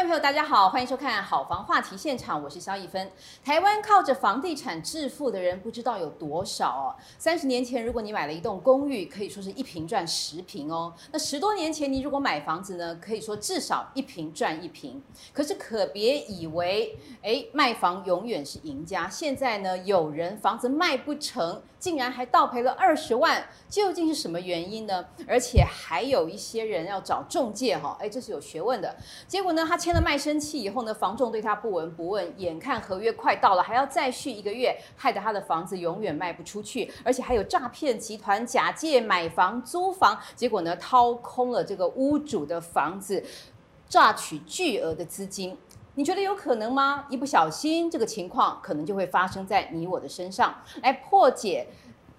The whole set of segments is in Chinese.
众朋友，大家好，欢迎收看《好房话题现场》，我是萧逸芬。台湾靠着房地产致富的人不知道有多少哦。三十年前，如果你买了一栋公寓，可以说是一平赚十平哦。那十多年前，你如果买房子呢，可以说至少一平赚一平。可是可别以为，哎，卖房永远是赢家。现在呢，有人房子卖不成，竟然还倒赔了二十万，究竟是什么原因呢？而且还有一些人要找中介哈，哎，这是有学问的。结果呢，他。签了卖身契以后呢，房仲对他不闻不问，眼看合约快到了，还要再续一个月，害得他的房子永远卖不出去，而且还有诈骗集团假借买房租房，结果呢，掏空了这个屋主的房子，榨取巨额的资金。你觉得有可能吗？一不小心，这个情况可能就会发生在你我的身上。来破解。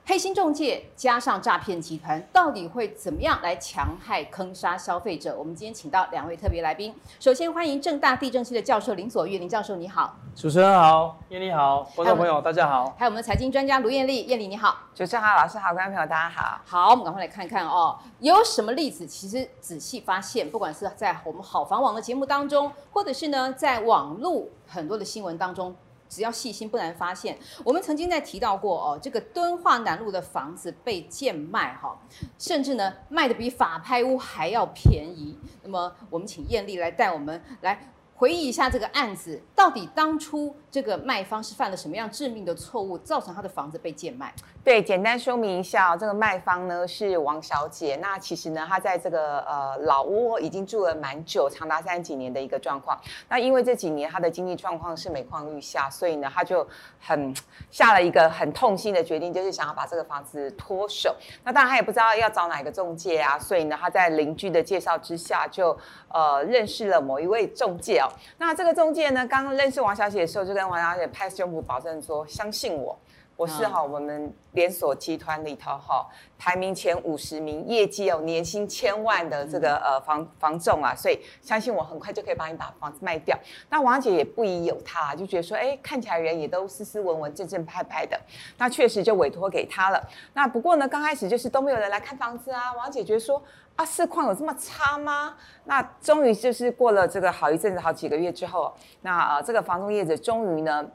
黑心中介加上诈骗集团，到底会怎么样来强害坑杀消费者？我们今天请到两位特别来宾，首先欢迎正大地震系的教授林左玉，林教授你好。主持人好，艳丽好，观众朋友大家好。还有我们的财经专家卢艳丽，艳丽你好。主持人好，老师好，观众朋友大家好。好，我们赶快来看看哦，有什么例子？其实仔细发现，不管是在我们好房网的节目当中，或者是呢在网络很多的新闻当中。只要细心，不难发现。我们曾经在提到过哦，这个敦化南路的房子被贱卖哈，甚至呢卖的比法拍屋还要便宜。那么，我们请艳丽来带我们来。回忆一下这个案子，到底当初这个卖方是犯了什么样致命的错误，造成他的房子被贱卖？对，简单说明一下，这个卖方呢是王小姐。那其实呢，她在这个呃老屋已经住了蛮久，长达三十几年的一个状况。那因为这几年她的经济状况是每况愈下，所以呢，她就很下了一个很痛心的决定，就是想要把这个房子脱手。那当然她也不知道要找哪个中介啊，所以呢，她在邻居的介绍之下就，呃认识了某一位中介哦。那这个中介呢，刚认识王小姐的时候，就跟王小姐拍胸脯保证说：“相信我，我是哈我们连锁集团里头哈排名前五十名，业绩有年薪千万的这个呃房房仲啊，所以相信我，很快就可以帮你把房子卖掉。”那王姐也不疑有他，就觉得说：“哎，看起来人也都斯斯文文、正正派派的。”那确实就委托给他了。那不过呢，刚开始就是都没有人来看房子啊。王姐觉得说。啊，市况有这么差吗？那终于就是过了这个好一阵子，好几个月之后，那呃，这个房东业者终于呢，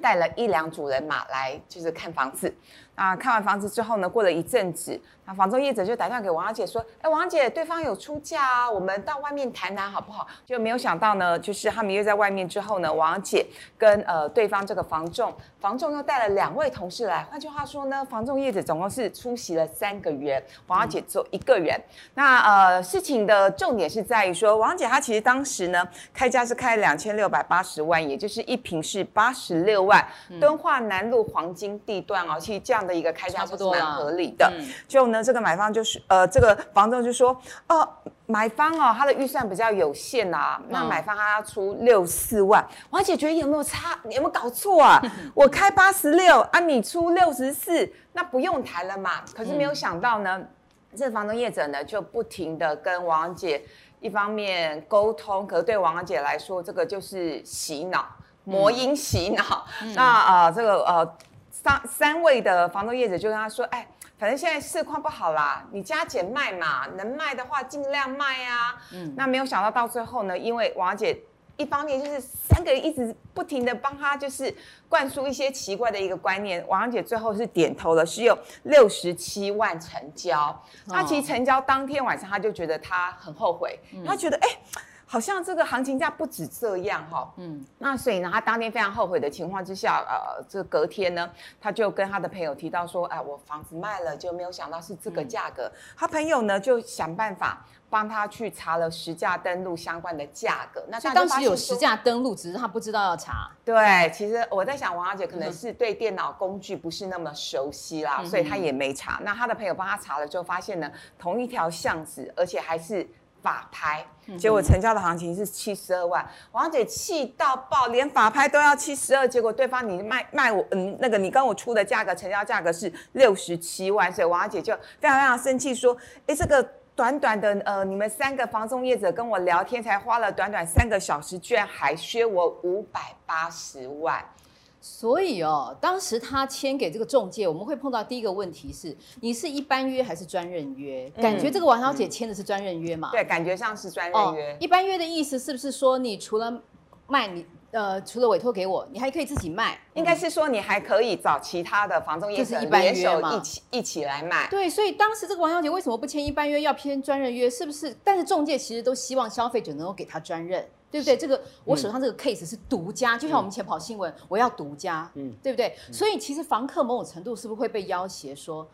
带了一两组人马来，就是看房子。那看完房子之后呢，过了一阵子，那房仲业者就打电话给王小姐说：“哎，王小姐，对方有出价啊，我们到外面谈谈好不好？”就没有想到呢，就是他们约在外面之后呢，王小姐跟呃对方这个房仲，房仲又带了两位同事来。换句话说呢，房仲业者总共是出席了三个人，王小姐只有一个人。嗯、那呃，事情的重点是在于说，王小姐她其实当时呢，开价是开两千六百八十万，也就是一平是八十六万，嗯、敦化南路黄金地段哦，其实这样的。一个开价不多蛮合理的，嗯、就呢，这个买方就是呃，这个房东就说，哦、呃，买方哦，他的预算比较有限啊，嗯、那买方他要出六四万，王姐觉得有没有差？你有没有搞错啊？我开八十六啊，你出六十四，那不用谈了嘛。可是没有想到呢，嗯、这个房东业者呢就不停的跟王姐一方面沟通，可是对王姐来说，这个就是洗脑，魔音洗脑。嗯、那啊、呃，这个呃。三三位的房东业者就跟他说：“哎，反正现在市况不好啦，你加减卖嘛，能卖的话尽量卖啊。”嗯，那没有想到到最后呢，因为王姐一方面就是三个人一直不停的帮他就是灌输一些奇怪的一个观念，王姐最后是点头了，是有六十七万成交。他其实成交当天晚上他就觉得他很后悔，嗯、他觉得哎。好像这个行情价不止这样哈，嗯，那所以呢，他当天非常后悔的情况之下，呃，这隔天呢，他就跟他的朋友提到说，哎，我房子卖了，就没有想到是这个价格。嗯、他朋友呢就想办法帮他去查了实价登录相关的价格。那他当时有实价登录，只是他不知道要查。对，其实我在想，王小姐可能是对电脑工具不是那么熟悉啦，嗯、所以他也没查。那他的朋友帮他查了之后，发现呢，同一条巷子，而且还是。法拍，结果成交的行情是七十二万，王姐气到爆，连法拍都要七十二，结果对方你卖卖我，嗯，那个你跟我出的价格，成交价格是六十七万，所以王姐就非常非常生气，说，哎，这个短短的呃，你们三个房中业者跟我聊天，才花了短短三个小时，居然还削我五百八十万。所以哦，当时他签给这个中介，我们会碰到第一个问题是：你是一般约还是专任约？嗯、感觉这个王小姐签的是专任约嘛？对，感觉像是专任约。哦、一般约的意思是不是说，你除了卖你呃，除了委托给我，你还可以自己卖？应该是说你还可以找其他的房仲业者联手一起一起来卖。对，所以当时这个王小姐为什么不签一般约，要签专任约？是不是？但是中介其实都希望消费者能够给他专任。对不对？这个我手上这个 case 是独家，嗯、就像我们前跑新闻，嗯、我要独家，嗯，对不对？嗯、所以其实房客某种程度是不是会被要挟说，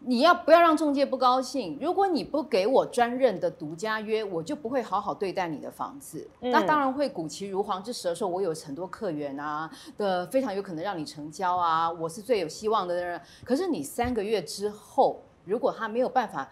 你要不要让中介不高兴？如果你不给我专任的独家约，我就不会好好对待你的房子。嗯、那当然会鼓其如簧之舌说，我有很多客源啊的，非常有可能让你成交啊，我是最有希望的人。可是你三个月之后，如果他没有办法。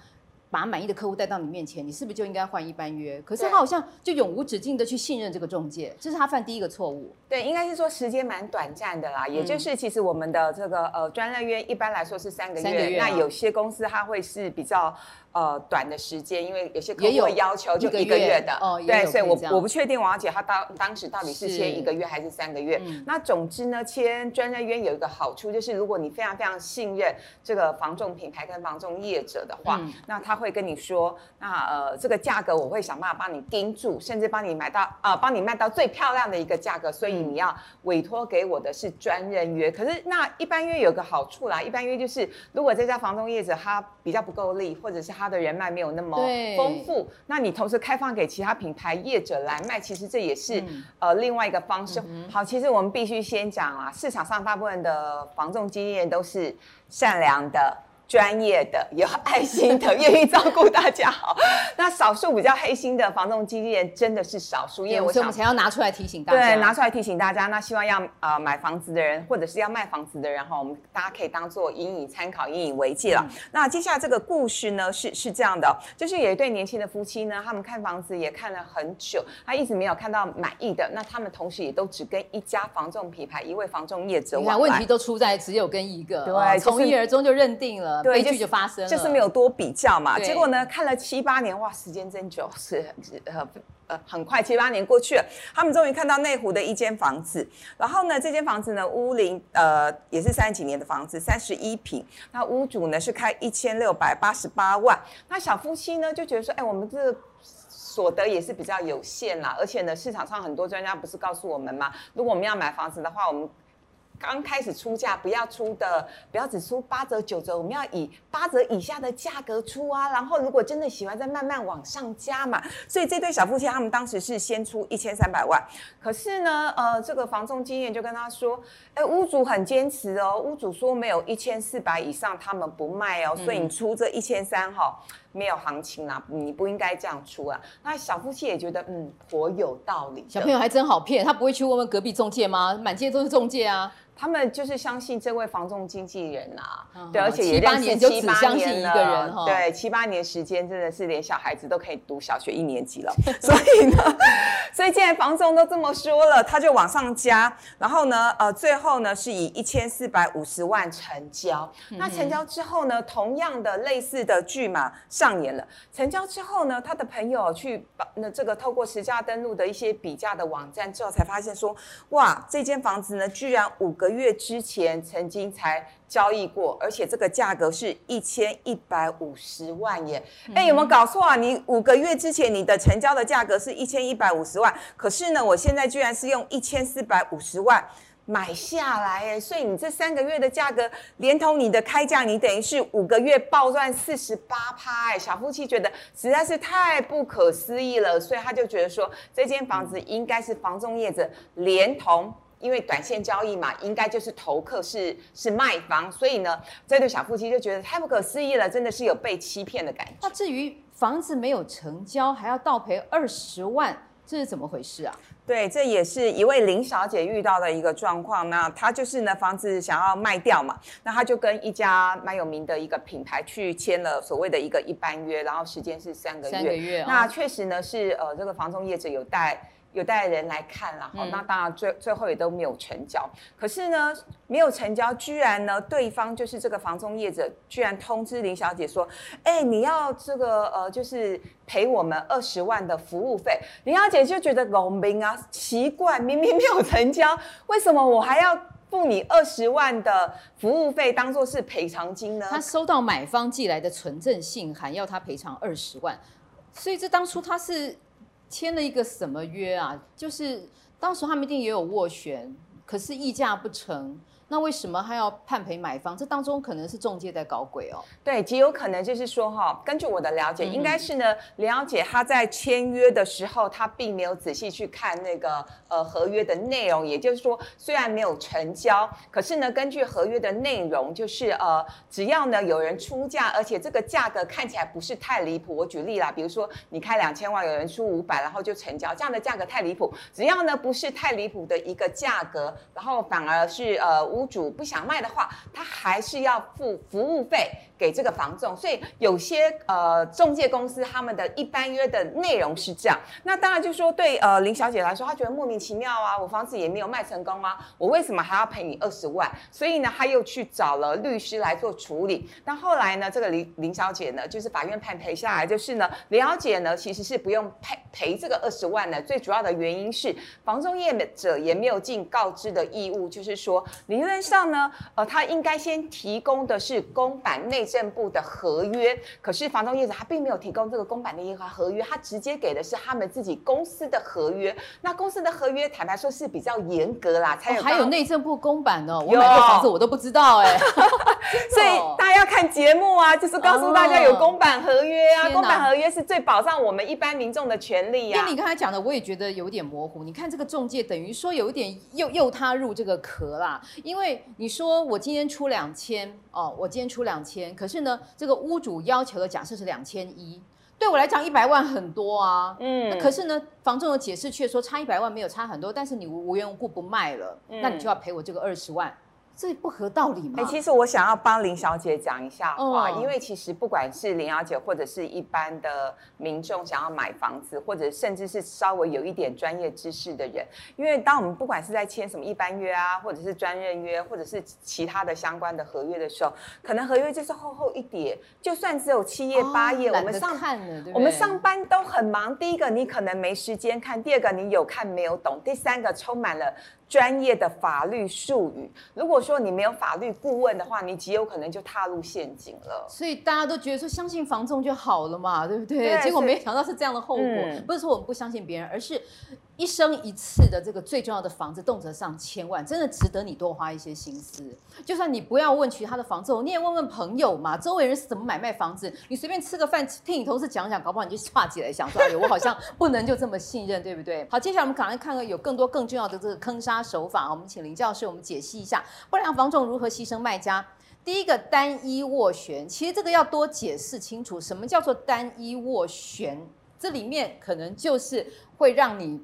把满意的客户带到你面前，你是不是就应该换一般约？可是他好像就永无止境的去信任这个中介，这是他犯第一个错误。对，应该是说时间蛮短暂的啦，嗯、也就是其实我们的这个呃专任约一般来说是三个月，三个月啊、那有些公司它会是比较。呃，短的时间，因为有些客户会要求就一个月的，哦，对，所以我我不确定王小姐她当当时到底是签一个月还是三个月。嗯、那总之呢，签专任约有一个好处，就是如果你非常非常信任这个房仲品牌跟房仲业者的话，嗯、那他会跟你说，那呃这个价格我会想办法帮你盯住，甚至帮你买到啊，帮、呃、你卖到最漂亮的一个价格。所以你要委托给我的是专任约。可是那一般约有个好处啦，一般约就是如果这家房仲业者他比较不够力，或者是他的人脉没有那么丰富，那你同时开放给其他品牌业者来卖，其实这也是、嗯、呃另外一个方式。嗯、好，其实我们必须先讲啊，市场上大部分的防重经验都是善良的。专业的、有爱心的、愿意照顾大家好，那少数比较黑心的房仲经纪人真的是少数，因为我想我们才要拿出来提醒大家。对，拿出来提醒大家。那希望要呃买房子的人，或者是要卖房子的人哈，我们大家可以当做引以参考、引以为戒了。嗯、那接下来这个故事呢，是是这样的，就是有一对年轻的夫妻呢，他们看房子也看了很久，他一直没有看到满意的。那他们同时也都只跟一家房仲品牌、一位房仲业者。你看问题都出在只有跟一个，对，从、哦、一而终就认定了。对，悲剧就发生了，就是没有多比较嘛。对结果呢，看了七八年，哇，时间真久，是呃呃很快，七八年过去了，他们终于看到内湖的一间房子。然后呢，这间房子呢，屋龄呃也是三十几年的房子，三十一平。那屋主呢是开一千六百八十八万。那小夫妻呢就觉得说，哎，我们这个所得也是比较有限啦。而且呢，市场上很多专家不是告诉我们吗？如果我们要买房子的话，我们刚开始出价不要出的，不要只出八折九折，我们要以八折以下的价格出啊。然后如果真的喜欢，再慢慢往上加嘛。所以这对小夫妻他们当时是先出一千三百万，可是呢，呃，这个房仲经验就跟他说，哎，屋主很坚持哦，屋主说没有一千四百以上他们不卖哦，所以你出这一千三哈，没有行情啊，你不应该这样出啊。那小夫妻也觉得嗯，颇有道理。小朋友还真好骗，他不会去问问隔壁中介吗？满街都是中介啊。他们就是相信这位房仲经纪人啊，嗯、对，而且也七八年就只相信一个人哈，对，七八年时间真的是连小孩子都可以读小学一年级了，所以呢，所以既然房仲都这么说了，他就往上加，然后呢，呃，最后呢是以一千四百五十万成交。嗯、那成交之后呢，同样的类似的剧码上演了。成交之后呢，他的朋友去把那这个透过实价登录的一些比价的网站之后，才发现说，哇，这间房子呢，居然五个月之前曾经才交易过，而且这个价格是一千一百五十万耶！哎、嗯，有没有搞错啊？你五个月之前你的成交的价格是一千一百五十万，可是呢，我现在居然是用一千四百五十万买下来哎，所以你这三个月的价格连同你的开价，你等于是五个月暴赚四十八趴哎！小夫妻觉得实在是太不可思议了，所以他就觉得说，这间房子应该是房仲业者连同。因为短线交易嘛，应该就是投客是是卖方，所以呢，这对小夫妻就觉得太不可思议了，真的是有被欺骗的感觉。那至于房子没有成交，还要倒赔二十万，这是怎么回事啊？对，这也是一位林小姐遇到的一个状况。那她就是呢，房子想要卖掉嘛，那她就跟一家蛮有名的一个品牌去签了所谓的一个一般约，然后时间是三个月。三个月。那确实呢是呃，这个房中业者有带。有带人来看了，哈、嗯，那当然最最后也都没有成交。可是呢，没有成交，居然呢，对方就是这个房中业者，居然通知林小姐说，哎、欸，你要这个呃，就是赔我们二十万的服务费。林小姐就觉得农民啊，奇怪，明明没有成交，为什么我还要付你二十万的服务费，当做是赔偿金呢？他收到买方寄来的存证信函，要他赔偿二十万，所以这当初他是。签了一个什么约啊？就是当时他们一定也有斡旋，可是议价不成。那为什么还要判赔买方？这当中可能是中介在搞鬼哦。对，极有可能就是说哈，根据我的了解，嗯、应该是呢，了解他在签约的时候，他并没有仔细去看那个呃合约的内容。也就是说，虽然没有成交，可是呢，根据合约的内容，就是呃，只要呢有人出价，而且这个价格看起来不是太离谱。我举例啦，比如说你开两千万，有人出五百，然后就成交，这样的价格太离谱。只要呢不是太离谱的一个价格，然后反而是呃。屋主不想卖的话，他还是要付服务费给这个房仲，所以有些呃中介公司他们的一般约的内容是这样。那当然就说对呃林小姐来说，她觉得莫名其妙啊，我房子也没有卖成功啊，我为什么还要赔你二十万？所以呢，她又去找了律师来做处理。但后来呢，这个林林小姐呢，就是法院判赔下来，就是呢，林小姐呢其实是不用赔赔这个二十万的。最主要的原因是房仲业者也没有尽告知的义务，就是说。理论上呢，呃，他应该先提供的是公版内政部的合约，可是房东业者他并没有提供这个公版的合约，他直接给的是他们自己公司的合约。那公司的合约坦白说是比较严格啦，才有、哦、还有内政部公版哦，我买个房子我都不知道哎、欸，所以大家要看节目啊，就是告诉大家有公版合约啊，哦、公版合约是最保障我们一般民众的权利啊。跟你刚才讲的，我也觉得有点模糊。你看这个中介等于说有一点诱诱他入这个壳啦。因为你说我今天出两千哦，我今天出两千，可是呢，这个屋主要求的假设是两千一，对我来讲一百万很多啊，嗯，可是呢，房仲的解释却说差一百万没有差很多，但是你无缘无故不卖了，嗯，那你就要赔我这个二十万。这不合道理吗？哎、欸，其实我想要帮林小姐讲一下话，嗯、因为其实不管是林小姐或者是一般的民众想要买房子，或者甚至是稍微有一点专业知识的人，因为当我们不管是在签什么一般约啊，或者是专任约，或者是其他的相关的合约的时候，可能合约就是厚厚一叠，就算只有七页八页，我们上？我们上班都很忙。第一个，你可能没时间看；第二个，你有看没有懂；第三个，充满了。专业的法律术语，如果说你没有法律顾问的话，你极有可能就踏入陷阱了。所以大家都觉得说相信房仲就好了嘛，对不对？对，结果没想到是这样的后果。嗯、不是说我们不相信别人，而是。一生一次的这个最重要的房子，动辄上千万，真的值得你多花一些心思。就算你不要问其他的房子，你也问问朋友嘛，周围人是怎么买卖房子。你随便吃个饭，听你同事讲讲，搞不好你就岔起来想说，哎呦，我好像不能就这么信任，对不对？好，接下来我们赶快看看有更多更重要的这个坑杀手法。我们请林教授，我们解析一下不良房仲如何牺牲卖家。第一个单一斡旋，其实这个要多解释清楚，什么叫做单一斡旋？这里面可能就是会让你。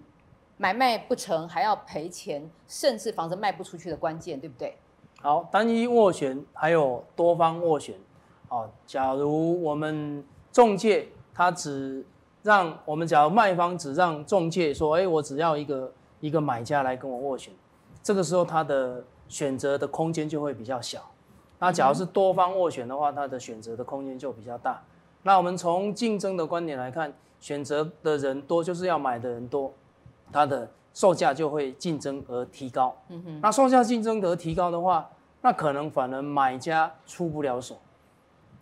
买卖不成还要赔钱，甚至房子卖不出去的关键，对不对？好，单一斡旋还有多方斡旋。哦，假如我们中介他只让我们，假如卖方只让中介说，哎，我只要一个一个买家来跟我斡旋，这个时候他的选择的空间就会比较小。那假如是多方斡旋的话，他的选择的空间就比较大。那我们从竞争的观点来看，选择的人多，就是要买的人多。它的售价就会竞争而提高，嗯哼，那售价竞争而提高的话，那可能反而买家出不了手，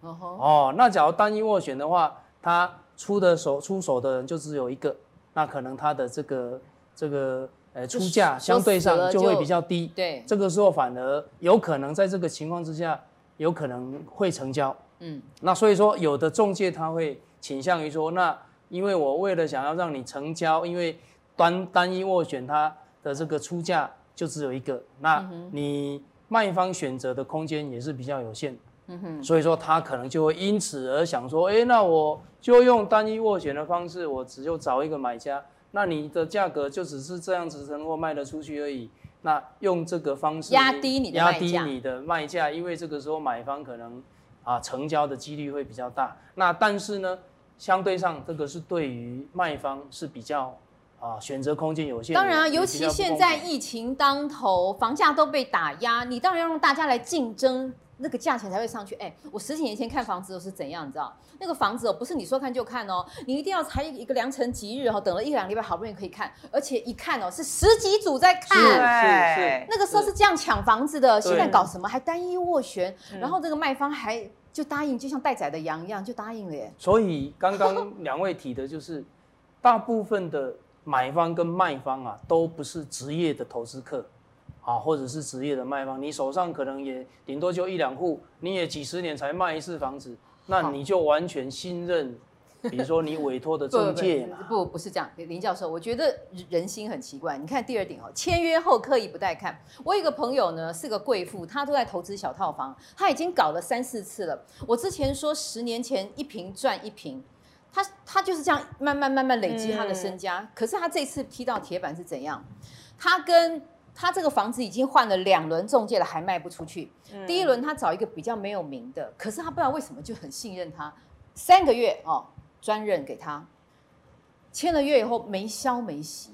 哦吼，哦，那假如单一斡旋的话，他出的手出手的人就只有一个，那可能他的这个这个呃出价相对上就会比较低，对，这个时候反而有可能在这个情况之下有可能会成交，嗯，那所以说有的中介他会倾向于说，那因为我为了想要让你成交，因为单单一斡旋，它的这个出价就只有一个，那你卖方选择的空间也是比较有限，嗯哼，所以说他可能就会因此而想说，哎，那我就用单一斡旋的方式，我只有找一个买家，那你的价格就只是这样子能够卖得出去而已，那用这个方式压低你的压低你的卖价，因为这个时候买方可能啊成交的几率会比较大，那但是呢，相对上这个是对于卖方是比较。啊，选择空间有限。当然啊，尤其现在疫情当头，房价都被打压，你当然要让大家来竞争，那个价钱才会上去。哎，我十几年前看房子都是怎样，你知道？那个房子哦，不是你说看就看哦，你一定要才一个良辰吉日哦，等了一两个礼拜，好不容易可以看，而且一看哦，是十几组在看。是是是。那个时候是这样抢房子的，现在搞什么还单一斡旋，然后这个卖方还就答应，就像待宰的羊一样，就答应了耶。所以刚刚两位提的就是，大部分的。买方跟卖方啊，都不是职业的投资客，啊，或者是职业的卖方，你手上可能也顶多就一两户，你也几十年才卖一次房子，那你就完全信任，比如说你委托的中介不不，不，不是这样，林教授，我觉得人心很奇怪。你看第二点哦，签约后刻意不带看。我有一个朋友呢，是个贵妇，她都在投资小套房，她已经搞了三四次了。我之前说十年前一平赚一坪。他他就是这样慢慢慢慢累积他的身家，嗯、可是他这次踢到铁板是怎样？他跟他这个房子已经换了两轮中介了，还卖不出去。嗯、第一轮他找一个比较没有名的，可是他不知道为什么就很信任他，三个月哦专任给他，签了约以后没消没息。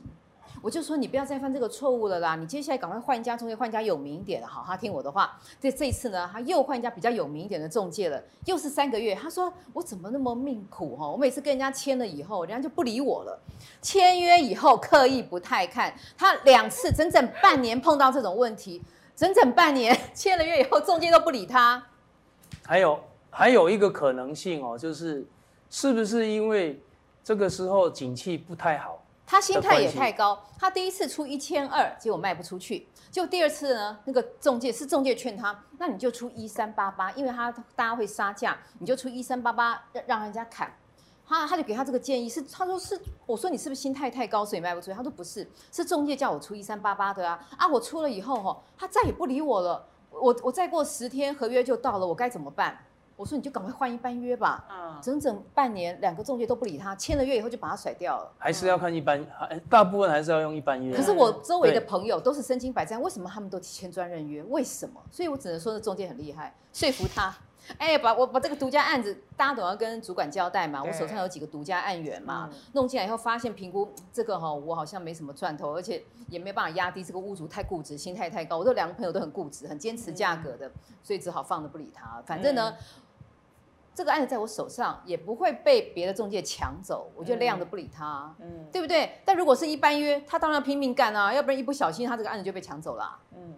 我就说你不要再犯这个错误了啦！你接下来赶快换一家中介，换一家有名一点的。好，他听我的话。这这一次呢，他又换一家比较有名一点的中介了，又是三个月。他说我怎么那么命苦哈？我每次跟人家签了以后，人家就不理我了。签约以后刻意不太看，他两次整整半年碰到这种问题，整整半年签了约以后，中介都不理他。还有还有一个可能性哦，就是是不是因为这个时候景气不太好？他心态也太高，他第一次出一千二，结果卖不出去。就第二次呢，那个中介是中介劝他，那你就出一三八八，因为他大家会杀价，你就出一三八八，让让人家砍。他他就给他这个建议是，他说是，我说你是不是心态太高，所以卖不出去？他说不是，是中介叫我出一三八八的啊啊！我出了以后哈，他再也不理我了。我我再过十天合约就到了，我该怎么办？我说你就赶快换一般约吧，嗯，整整半年两个中介都不理他，签了约以后就把他甩掉了。还是要看一般，大部分还是要用一般约。可是我周围的朋友都是身经百战，为什么他们都签专任约？为什么？所以我只能说这中介很厉害，说服他。哎，把我把这个独家案子，大家都要跟主管交代嘛。我手上有几个独家案源嘛，弄进来以后发现评估这个哈，我好像没什么赚头，而且也没办法压低这个屋主太固执，心态太高。我这两个朋友都很固执，很坚持价格的，所以只好放着不理他。反正呢。这个案子在我手上也不会被别的中介抢走，我就晾着不理他，嗯，对不对？但如果是一般约，他当然拼命干啊，要不然一不小心他这个案子就被抢走了，嗯，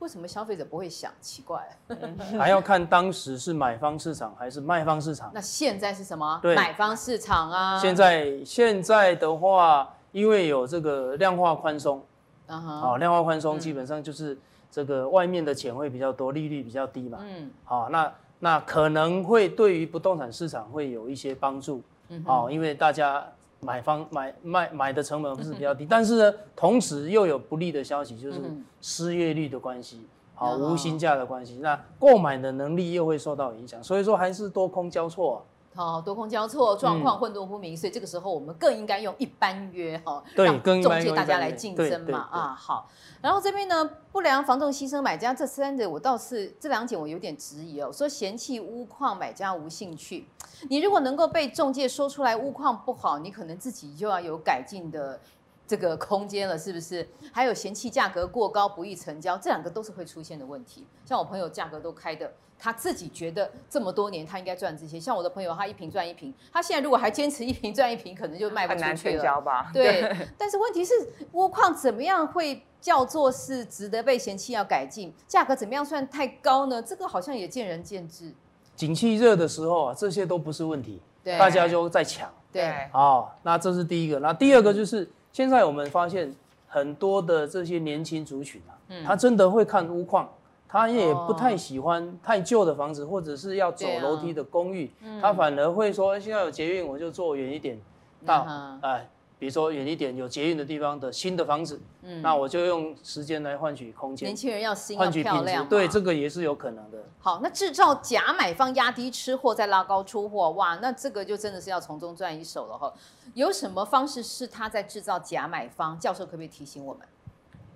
为什么消费者不会想？奇怪，还要看当时是买方市场还是卖方市场。那现在是什么？对，买方市场啊。现在现在的话，因为有这个量化宽松，啊哈，量化宽松基本上就是这个外面的钱会比较多，利率比较低嘛，嗯，好，那。那可能会对于不动产市场会有一些帮助，嗯，哦，因为大家买方买卖买的成本不是比较低，嗯、但是呢，同时又有不利的消息，就是失业率的关系，好、嗯哦，无薪假的关系，那购买的能力又会受到影响，所以说还是多空交错、啊。好，多空交错，状况混沌不明，嗯、所以这个时候我们更应该用一般约哈，对，让中介大家来竞争嘛啊。好，然后这边呢，不良房仲牺牲买家这三者，我倒是这两点我有点质疑哦。说嫌弃屋况，买家无兴趣。你如果能够被中介说出来屋况不好，你可能自己就要有改进的这个空间了，是不是？还有嫌弃价格过高，不易成交，这两个都是会出现的问题。像我朋友价格都开的。他自己觉得这么多年他应该赚这些，像我的朋友，他一瓶赚一瓶，他现在如果还坚持一瓶赚一瓶，可能就卖不出去了。很难成交吧？对。对 但是问题是，屋况怎么样会叫做是值得被嫌弃要改进？价格怎么样算太高呢？这个好像也见仁见智。景气热的时候啊，这些都不是问题，对大家就在抢。对。好，那这是第一个。那第二个就是，现在我们发现很多的这些年轻族群啊，嗯、他真的会看屋况。他也不太喜欢太旧的房子，或者是要走楼梯的公寓，他反而会说，现在有捷运，我就坐远一点到，哎，比如说远一点有捷运的地方的新的房子，那我就用时间来换取空间。年轻人要新要漂亮，对，这个也是有可能的。好，那制造假买方压低吃货，再拉高出货，哇，那这个就真的是要从中赚一手了哈。有什么方式是他在制造假买方？教授可不可以提醒我们？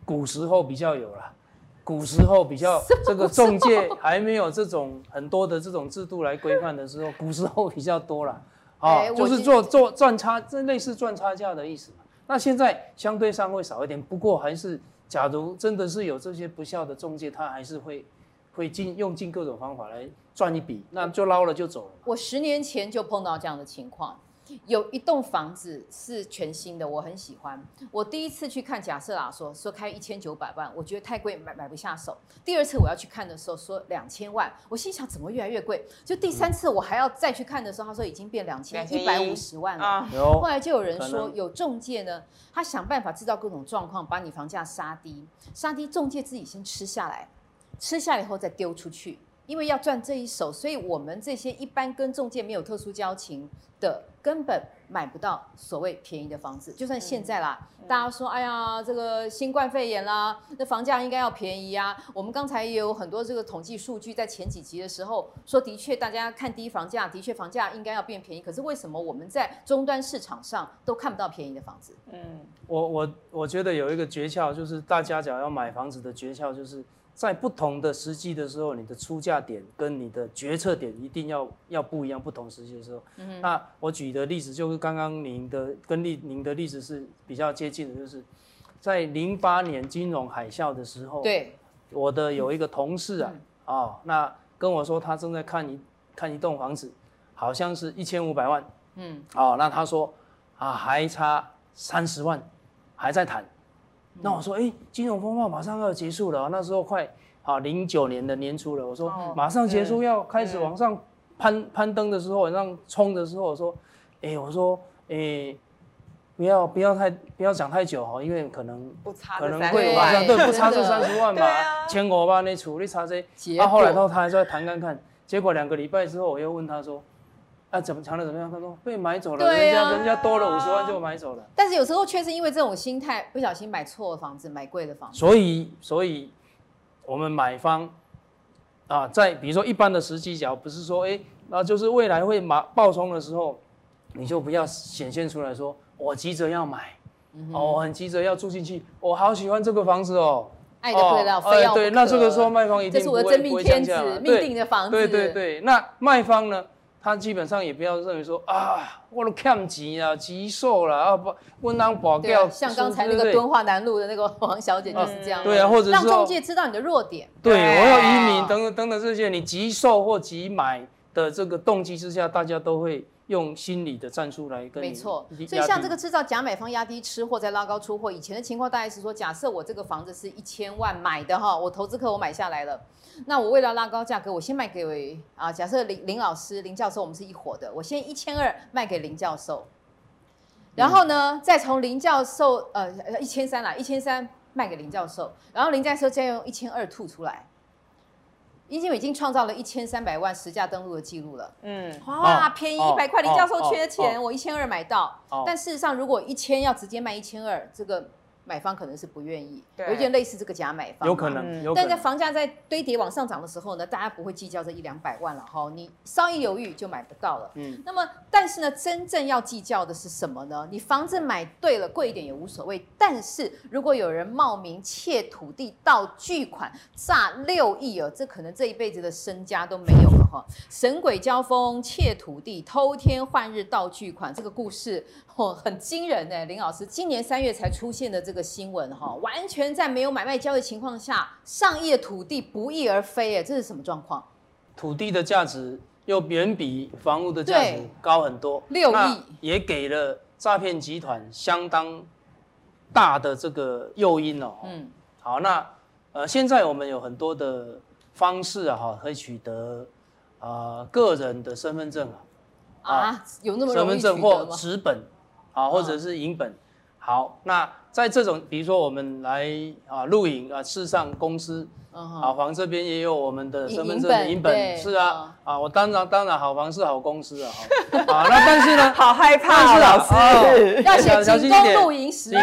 古时候比较有了。古时候比较这个中介还没有这种很多的这种制度来规范的时候，古时候比较多了，啊，就是做做赚差，这类似赚差价的意思嘛，那现在相对上会少一点，不过还是，假如真的是有这些不孝的中介，他还是会会尽用尽各种方法来赚一笔，那就捞了就走了。我十年前就碰到这样的情况。有一栋房子是全新的，我很喜欢。我第一次去看，假设啦，说说开一千九百万，我觉得太贵，买买不下手。第二次我要去看的时候，说两千万，我心想怎么越来越贵？就第三次我还要再去看的时候，他说已经变两千一百五十万了。后来就有人说，有中介呢，他想办法制造各种状况，把你房价杀低，杀低，中介自己先吃下来，吃下来以后再丢出去。因为要赚这一手，所以我们这些一般跟中介没有特殊交情的，根本买不到所谓便宜的房子。就算现在啦，嗯、大家说，哎呀，这个新冠肺炎啦，那房价应该要便宜啊。我们刚才也有很多这个统计数据，在前几集的时候说，的确大家看低房价，的确房价应该要变便宜。可是为什么我们在终端市场上都看不到便宜的房子？嗯，我我我觉得有一个诀窍，就是大家假如要买房子的诀窍就是。在不同的时机的时候，你的出价点跟你的决策点一定要要不一样。不同时期的时候，嗯、那我举的例子就是刚刚您的跟例您的例子是比较接近的，就是在零八年金融海啸的时候，对，我的有一个同事啊，啊、嗯。哦，那跟我说他正在看一看一栋房子，好像是一千五百万，嗯，哦，那他说啊还差三十万，还在谈。那我说，哎、欸，金融风暴马上要结束了，那时候快啊零九年的年初了。我说，马上结束，要开始往上攀攀登的时候，往上冲的时候，我说，哎、欸，我说，哎、欸，不要不要太不要讲太久哈，因为可能不差可能会马上对不差这三十万吧，千五万那处你差这，那后来他他还在谈看看，结果两个礼拜之后，我又问他说。啊，怎么藏的怎么样？他说被买走了，人家人家多了五十万就买走了。但是有时候却是因为这种心态，不小心买错了房子，买贵的房子。所以，所以我们买方啊，在比如说一般的时机角，不是说哎，那就是未来会买爆冲的时候，你就不要显现出来说我急着要买，哦，我很急着要住进去，我好喜欢这个房子哦，爱的不得了，非要对，那这个时候卖方一定这是我的真命天子，命定的房子。对对对，那卖方呢？他基本上也不要认为说啊，我都欠钱啊，急售了啊，不，我当保掉。像刚才那个敦化南路的那个王小姐就是这样。对啊，或者是让中介知道你的弱点。对，我要移民等等等等这些，你急售或急买的这个动机之下，大家都会。用心理的战术来跟你，没错。所以像这个制造假买方压低吃货，再拉高出货。以前的情况大概是说，假设我这个房子是一千万买的哈，我投资客我买下来了，那我为了拉高价格，我先卖给啊，假设林林老师、林教授，我们是一伙的，我先一千二卖给林教授，然后呢，再从林教授呃一千三啦，一千三卖给林教授，然后林教授再用一千二吐出来。已经已经创造了一千三百万实价登录的记录了。嗯，哇，便宜一百块，林教授缺钱，我一千二买到。但事实上，如果一千要直接卖一千二，这个。买方可能是不愿意，有点类似这个假买方，有可能。但在房价在堆叠往上涨的时候呢，大家不会计较这一两百万了哈，你稍一犹豫就买不到了。嗯，那么但是呢，真正要计较的是什么呢？你房子买对了，贵一点也无所谓。但是如果有人冒名窃土地盗巨款，诈六亿哦，这可能这一辈子的身家都没有了哈。神鬼交锋，窃土地，偷天换日盗巨款，这个故事哦很惊人呢。林老师，今年三月才出现的这个。新闻哈，完全在没有买卖交易情况下，上亿的土地不翼而飞，哎，这是什么状况？土地的价值又远比房屋的价值高很多，六亿也给了诈骗集团相当大的这个诱因哦。嗯，好，那呃，现在我们有很多的方式啊，哈，可以取得呃个人的身份证啊，啊，有那么身份证或纸本啊，或者是影本。好，那。在这种，比如说我们来啊录影啊，事实上公司啊好房这边也有我们的身份证的影本，是啊啊，我当然当然好房是好公司啊，啊 那但是呢，好害怕，老师 要写仅供录影使用，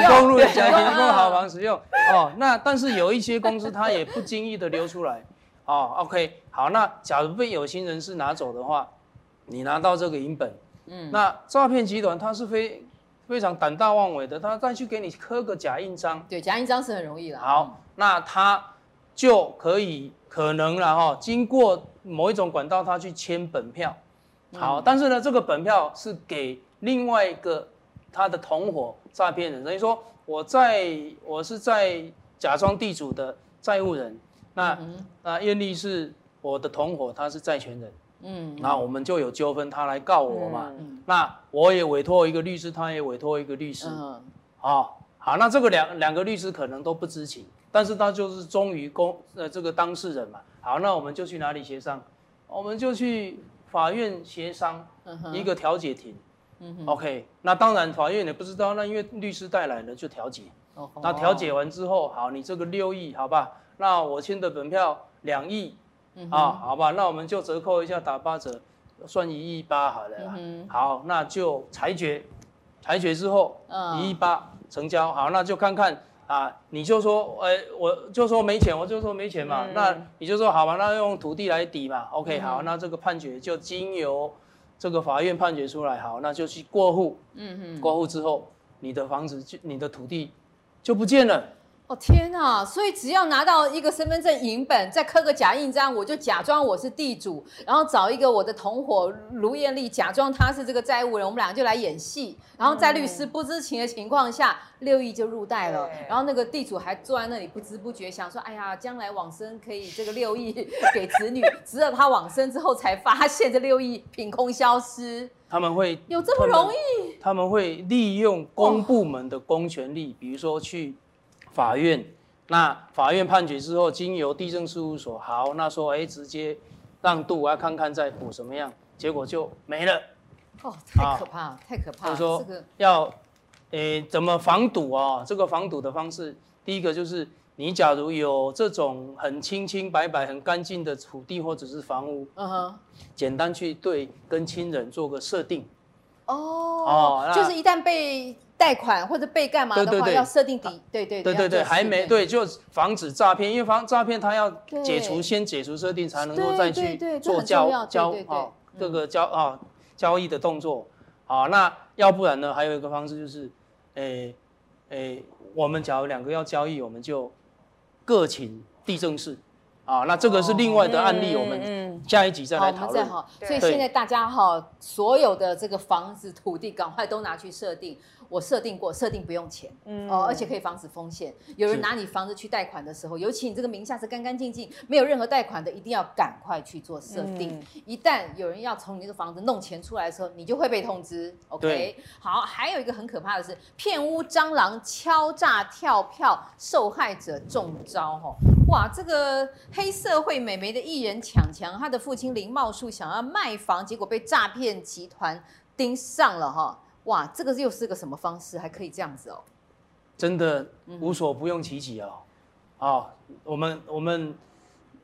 仅供好房使用哦。那但是有一些公司它也不经意的流出来，哦，OK，好，那假如被有心人士拿走的话，你拿到这个银本，嗯，那诈骗集团它是非。非常胆大妄为的，他再去给你刻个假印章，对，假印章是很容易的。好，那他就可以可能了哈，经过某一种管道，他去签本票。好，但是呢，这个本票是给另外一个他的同伙诈骗人，等于说我在我是在假装地主的债务人，那、嗯、那艳丽是我的同伙，他是债权人，嗯，那我们就有纠纷，他来告我嘛，嗯、那我也委托一个律师，他也委托一个律师，嗯，好，好，那这个两两个律师可能都不知情，但是他就是忠于公呃这个当事人嘛，好，那我们就去哪里协商？我们就去法院协商，一个调解庭。嗯哼，OK，那当然法院也不知道，那因为律师带来了就调解。哦，那调解完之后，好，你这个六亿，好吧，那我签的本票两亿，啊，好吧，那我们就折扣一下，打八折，算一亿八好了啦。嗯，好，那就裁决，裁决之后，一亿八成交，好，那就看看啊，你就说，哎，我就说没钱，我就说没钱嘛，嗯、那你就说好吧，那用土地来抵嘛，OK，嗯，好，那这个判决就经由。这个法院判决出来，好，那就去过户。嗯哼，过户之后，你的房子就你的土地就不见了。哦天呐！所以只要拿到一个身份证影本，再刻个假印章，我就假装我是地主，然后找一个我的同伙卢艳丽，假装他是这个债务人，我们两个就来演戏，然后在律师不知情的情况下，六亿就入袋了。然后那个地主还坐在那里不知不觉想说：“哎呀，将来往生可以这个六亿 给子女。”直到他往生之后才发现这六亿凭空消失。他们会有这么容易？他们会利用公部门的公权力，比如说去。法院，那法院判决之后，经由地政事务所，好，那说，哎，直接让渡，我要看看再补什么样，结果就没了。哦，太可怕，啊、太可怕。就是说，要，诶，怎么防堵啊？这个防堵的方式，第一个就是，你假如有这种很清清白白、很干净的土地或者是房屋，嗯哼，简单去对跟亲人做个设定。哦，哦，就是一旦被。贷款或者被干嘛的话，对对对，要设定底，对对对对对，还没对，就防止诈骗，因为防诈骗他要解除，先解除设定，才能够再去做交交啊各个交啊交易的动作。好，那要不然呢？还有一个方式就是，诶诶，我们假如两个要交易，我们就各请地政士。啊，那这个是另外的案例，我们下一集再来讨论。好，所以现在大家哈，所有的这个房子、土地，赶快都拿去设定。我设定过，设定不用钱，嗯，哦，而且可以防止风险。有人拿你房子去贷款的时候，尤其你这个名下是干干净净，没有任何贷款的，一定要赶快去做设定。一旦有人要从你这个房子弄钱出来的时候，你就会被通知。OK，好，还有一个很可怕的是，骗屋蟑螂敲诈跳票，受害者中招。哈，哇，这个黑社会美眉的艺人强强，他的父亲林茂树想要卖房，结果被诈骗集团盯上了。哈。哇，这个又是个什么方式？还可以这样子哦？真的无所不用其极哦。啊、嗯哦，我们我们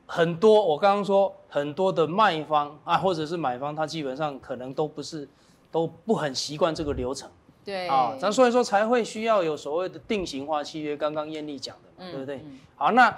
很多，我刚刚说很多的卖方啊，或者是买方，他基本上可能都不是都不很习惯这个流程。对啊，咱所以说才会需要有所谓的定型化契约。刚刚艳丽讲的嘛，嗯、对不对？嗯、好，那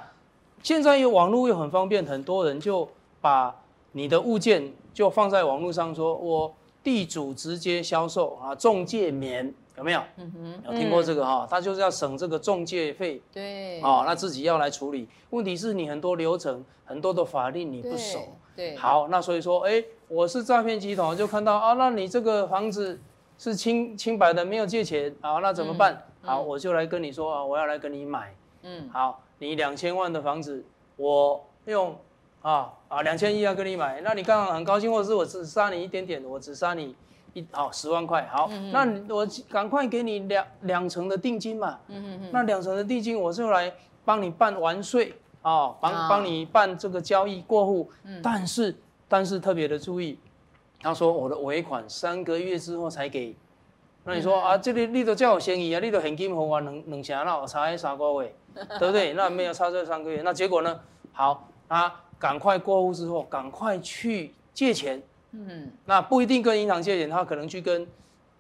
现在有网络又很方便，很多人就把你的物件就放在网络上说，说我。地主直接销售啊，中介免有没有？嗯哼，有听过这个哈？他就是要省这个中介费。对。哦，那自己要来处理。问题是你很多流程、很多的法令你不熟。对。好，那所以说，哎，我是诈骗集团，就看到啊，那你这个房子是清清白的，没有借钱，啊，那怎么办？好，我就来跟你说啊，我要来跟你买。嗯。好，你两千万的房子，我用。啊啊，两千一要跟你买，那你刚刚很高兴，或者是我只杀你一点点，我只杀你一好十万块，好，嗯、那我赶快给你两两成的定金嘛，嗯哼哼那两成的定金我是用来帮你办完税啊，帮帮你办这个交易过户，嗯、但是但是特别的注意，他说我的尾款三个月之后才给，那你说、啊，这里你都叫我生意啊，你都现金付我两两成，那我差三个月，对不对？那没有差这三个月，那结果呢？好他。赶快过户之后，赶快去借钱。嗯，那不一定跟银行借钱，他可能去跟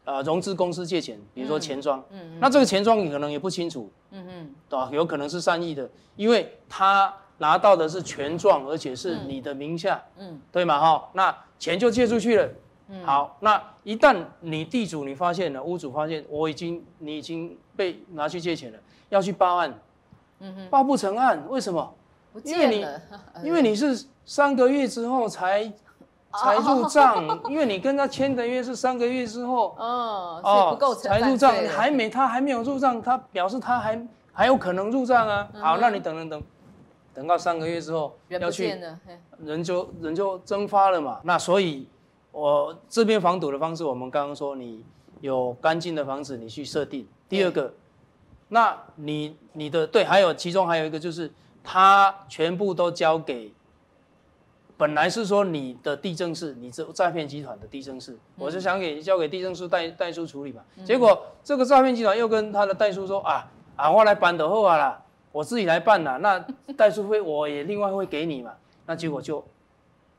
呃融资公司借钱，比如说钱庄。嗯，嗯，那这个钱庄你可能也不清楚。嗯嗯，对吧？有可能是善意的，因为他拿到的是权状，而且是你的名下。嗯，对嘛？哈，那钱就借出去了。嗯，好，那一旦你地主你发现了，屋主发现我已经你已经被拿去借钱了，要去报案。嗯哼，报不成案，为什么？因为你，因为你是三个月之后才才入账，因为你跟他签的约是三个月之后，哦，哦不构成才入账，还没他还没有入账，他表示他还还有可能入账啊。好，那你等等等，等到三个月之后要去，人就人就蒸发了嘛。那所以，我这边防堵的方式，我们刚刚说，你有干净的房子，你去设定。第二个，那你你的对，还有其中还有一个就是，他全部都交给。本来是说你的地政士，你这诈骗集团的地政士，嗯、我是想给交给地政士代代书处理嘛。嗯、结果这个诈骗集团又跟他的代书说啊啊，我来办的话啦，我自己来办啦，那代书费我也另外会给你嘛。那结果就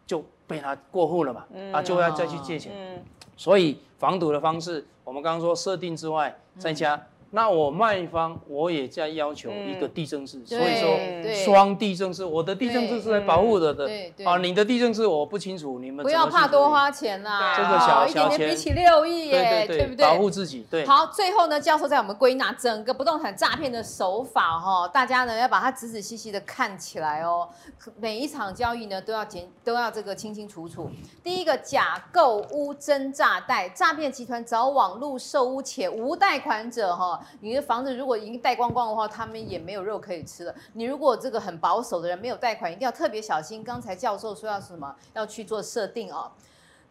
就被他过户了嘛，嗯、啊就要再去借钱。嗯、所以防堵的方式，我们刚刚说设定之外，再加。嗯那我卖方我也在要求一个地政士，所以说双地政士，我的地政士是来保护的的，啊，你的地政士我不清楚，你们不要怕多花钱啦，这个小小钱比起六亿耶，对不对？保护自己，对。好，最后呢，教授在我们归纳整个不动产诈骗的手法哈，大家呢要把它仔仔细细的看起来哦，每一场交易呢都要检都要这个清清楚楚。第一个假购屋真诈贷，诈骗集团找网络售屋且无贷款者哈。你的房子如果已经贷光光的话，他们也没有肉可以吃了。你如果这个很保守的人没有贷款，一定要特别小心。刚才教授说要什么，要去做设定哦。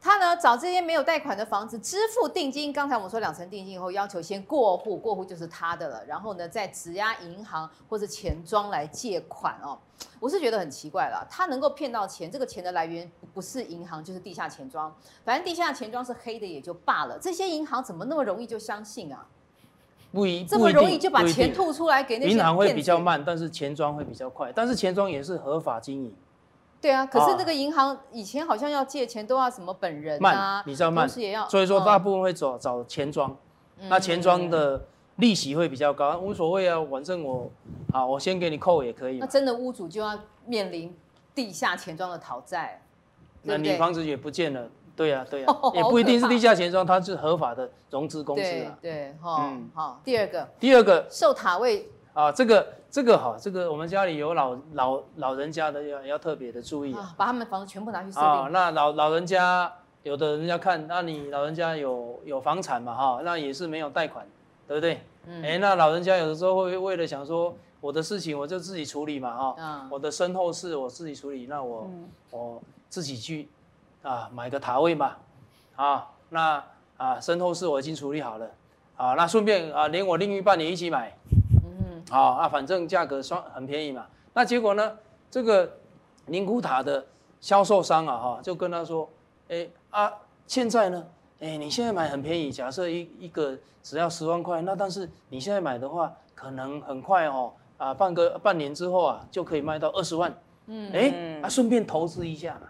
他呢找这些没有贷款的房子支付定金，刚才我们说两成定金以后，要求先过户，过户就是他的了。然后呢再质押银行或者钱庄来借款哦。我是觉得很奇怪了，他能够骗到钱，这个钱的来源不是银行就是地下钱庄，反正地下钱庄是黑的也就罢了。这些银行怎么那么容易就相信啊？不一这么容易就把钱吐出来给那些银行会比较慢，但是钱庄会比较快，但是钱庄也是合法经营。对啊，可是那个银行以前好像要借钱都要什么本人啊，比较慢，所以说大部分会找找钱庄，那钱庄的利息会比较高，无所谓啊，反正我啊我先给你扣也可以。那真的屋主就要面临地下钱庄的讨债，那你房子也不见了。对呀，对呀，也不一定是地下钱庄，它是合法的融资公司啊。对，哈，嗯，好。第二个，第二个受塔位啊，这个这个好，这个我们家里有老老老人家的要要特别的注意啊，把他们房子全部拿去设定。啊，那老老人家有的人家看，那你老人家有有房产嘛哈，那也是没有贷款，对不对？嗯。哎，那老人家有的时候会为了想说，我的事情我就自己处理嘛哈，嗯，我的身后事我自己处理，那我我自己去。啊，买个塔位嘛，啊，那啊身后事我已经处理好了，啊，那顺便啊连我另一半也一起买，嗯，好啊，反正价格算很便宜嘛。那结果呢，这个宁古塔的销售商啊，哈，就跟他说，哎啊，现在呢，哎，你现在买很便宜，假设一一个只要十万块，那但是你现在买的话，可能很快哦，啊，半个半年之后啊就可以卖到二十万，嗯，哎，啊顺便投资一下嘛，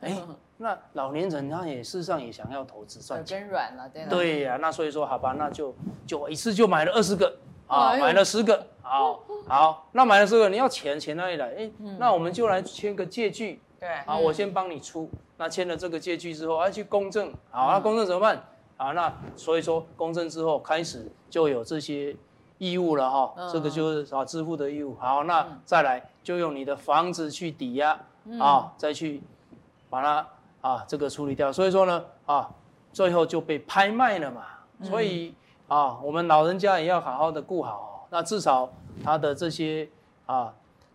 哎。那老年人他也事实上也想要投资赚钱，耳根软了，对。对呀、啊，那所以说好吧，那就就一次就买了二十个啊，买了十个，好，好，那买了十个，你要钱钱哪里来？哎，那我们就来签个借据，对，好，我先帮你出。那签了这个借据之后，要去公证，好，那公证怎么办？啊，那所以说公证之后开始就有这些义务了哈，这个就是啊支付的义务。好，那再来就用你的房子去抵押啊，再去把它。啊，这个处理掉，所以说呢，啊，最后就被拍卖了嘛。所以啊，我们老人家也要好好的顾好。那至少他的这些啊，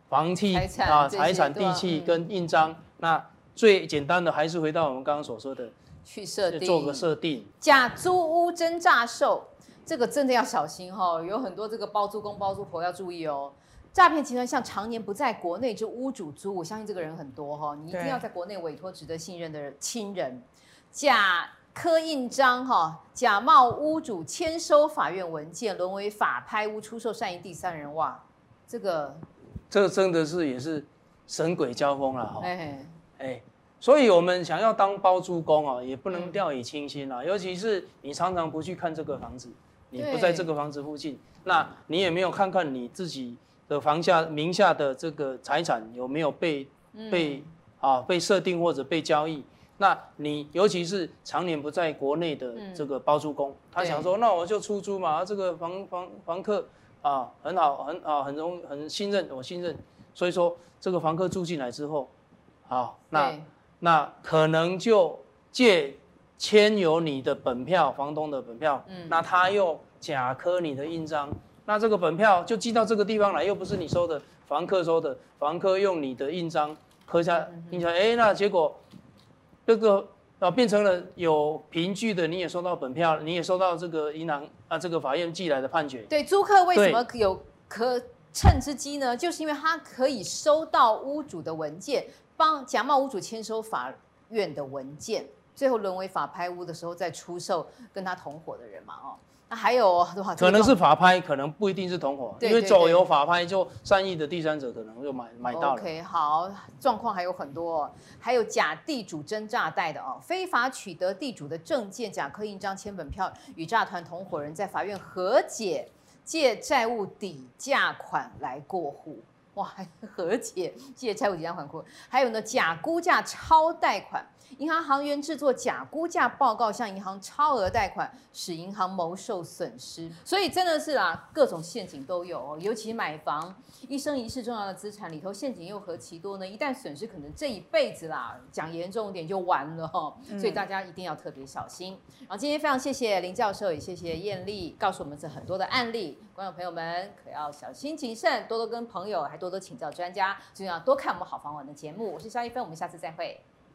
房契啊、财产、地契跟印章，那最简单的还是回到我们刚刚所说的，去设定，做个设定。假租屋真诈售，这个真的要小心哈，有很多这个包租公包租婆要注意哦。诈骗集团像常年不在国内之屋主租，我相信这个人很多哈，你一定要在国内委托值得信任的亲人，假刻印章哈，假冒屋主签收法院文件，沦为法拍屋出售善意第三人哇，这个这个真的是也是神鬼交锋了哈，哎哎，所以我们想要当包租公啊，也不能掉以轻心啊，尤其是你常常不去看这个房子，你不在这个房子附近，那你也没有看看你自己。的房下名下的这个财产有没有被被啊被设定或者被交易？那你尤其是常年不在国内的这个包租公，他想说，那我就出租嘛，这个房房房客啊很好很啊很容很信任我信任，所以说这个房客住进来之后，好那那可能就借签有你的本票，房东的本票，嗯，那他又假刻你的印章，那这个本票就寄到这个地方来，又不是你收的，房客收的，房客用你的印章刻下印下，哎，那结果这个啊变成了有凭据的，你也收到本票，你也收到这个银行啊这个法院寄来的判决。对，租客为什么有可趁之机呢？就是因为他可以收到屋主的文件。帮假冒屋主签收法院的文件，最后沦为法拍屋的时候再出售跟他同伙的人嘛？哦，那还有可能是法拍，可能不一定是同伙，因为走有法拍就善意的第三者可能就买买到了。OK，好，状况还有很多，哦。还有假地主真诈贷的哦，非法取得地主的证件，假刻印章、签本票，与诈团同伙人在法院和解，借债务抵价款来过户。哇，还和解借债务抵押款库，还有呢，假估价超贷款，银行行员制作假估价报告向银行超额贷款，使银行蒙受损失。所以真的是啦，各种陷阱都有哦。尤其买房，一生一世重要的资产里头，陷阱又何其多呢？一旦损失，可能这一辈子啦，讲严重一点就完了哈。所以大家一定要特别小心。然后今天非常谢谢林教授，也谢谢艳丽，告诉我们这很多的案例。观众朋友们可要小心谨慎，多多跟朋友，还多多请教专家，最重要多看我们好房网的节目。我是肖一芬，我们下次再会。